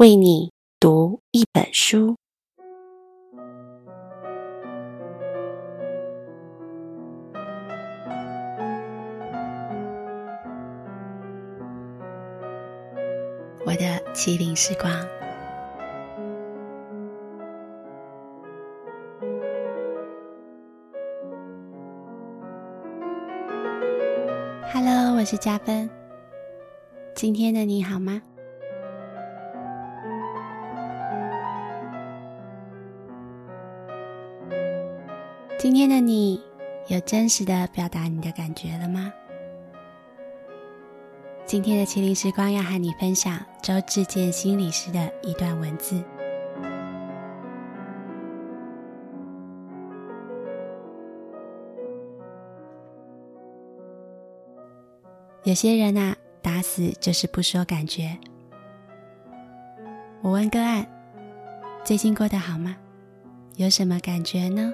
为你读一本书。我的麒羚时光。Hello，我是佳芬。今天的你好吗？今天的你有真实的表达你的感觉了吗？今天的麒麟时光要和你分享周志健心理师的一段文字。有些人啊，打死就是不说感觉。我问个案，最近过得好吗？有什么感觉呢？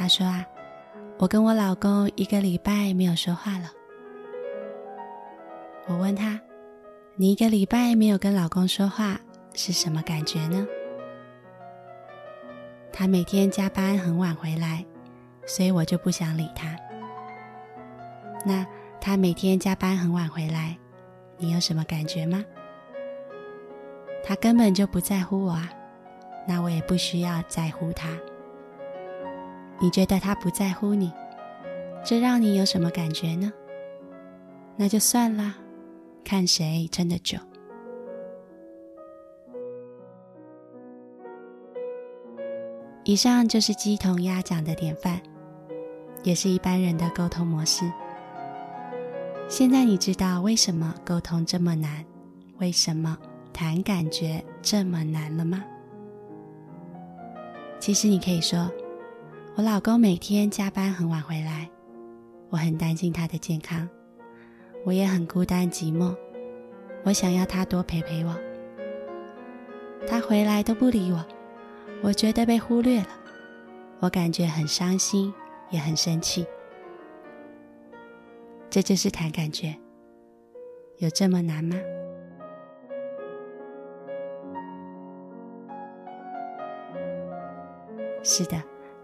他说啊，我跟我老公一个礼拜没有说话了。我问他，你一个礼拜没有跟老公说话是什么感觉呢？他每天加班很晚回来，所以我就不想理他。那他每天加班很晚回来，你有什么感觉吗？他根本就不在乎我啊，那我也不需要在乎他。你觉得他不在乎你，这让你有什么感觉呢？那就算了，看谁撑得久。以上就是鸡同鸭讲的典范，也是一般人的沟通模式。现在你知道为什么沟通这么难，为什么谈感觉这么难了吗？其实你可以说。我老公每天加班很晚回来，我很担心他的健康，我也很孤单寂寞，我想要他多陪陪我。他回来都不理我，我觉得被忽略了，我感觉很伤心，也很生气。这就是谈感觉，有这么难吗？是的。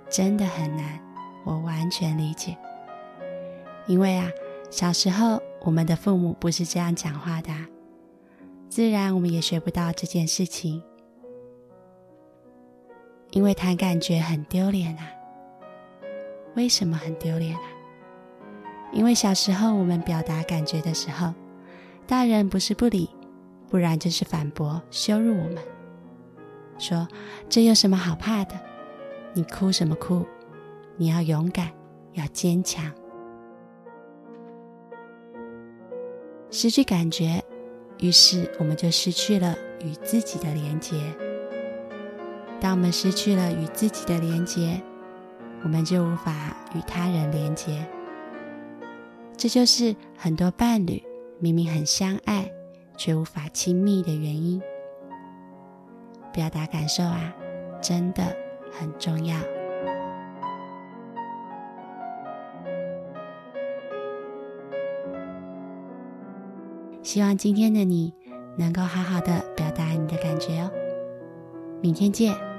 真的很难，我完全理解。因为啊，小时候我们的父母不是这样讲话的，自然我们也学不到这件事情。因为谈感觉很丢脸啊。为什么很丢脸啊？因为小时候我们表达感觉的时候，大人不是不理，不然就是反驳、羞辱我们，说这有什么好怕的？你哭什么哭？你要勇敢，要坚强。失去感觉，于是我们就失去了与自己的连结。当我们失去了与自己的连结，我们就无法与他人连结。这就是很多伴侣明明很相爱，却无法亲密的原因。表达感受啊，真的。很重要。希望今天的你能够好好的表达你的感觉哦。明天见。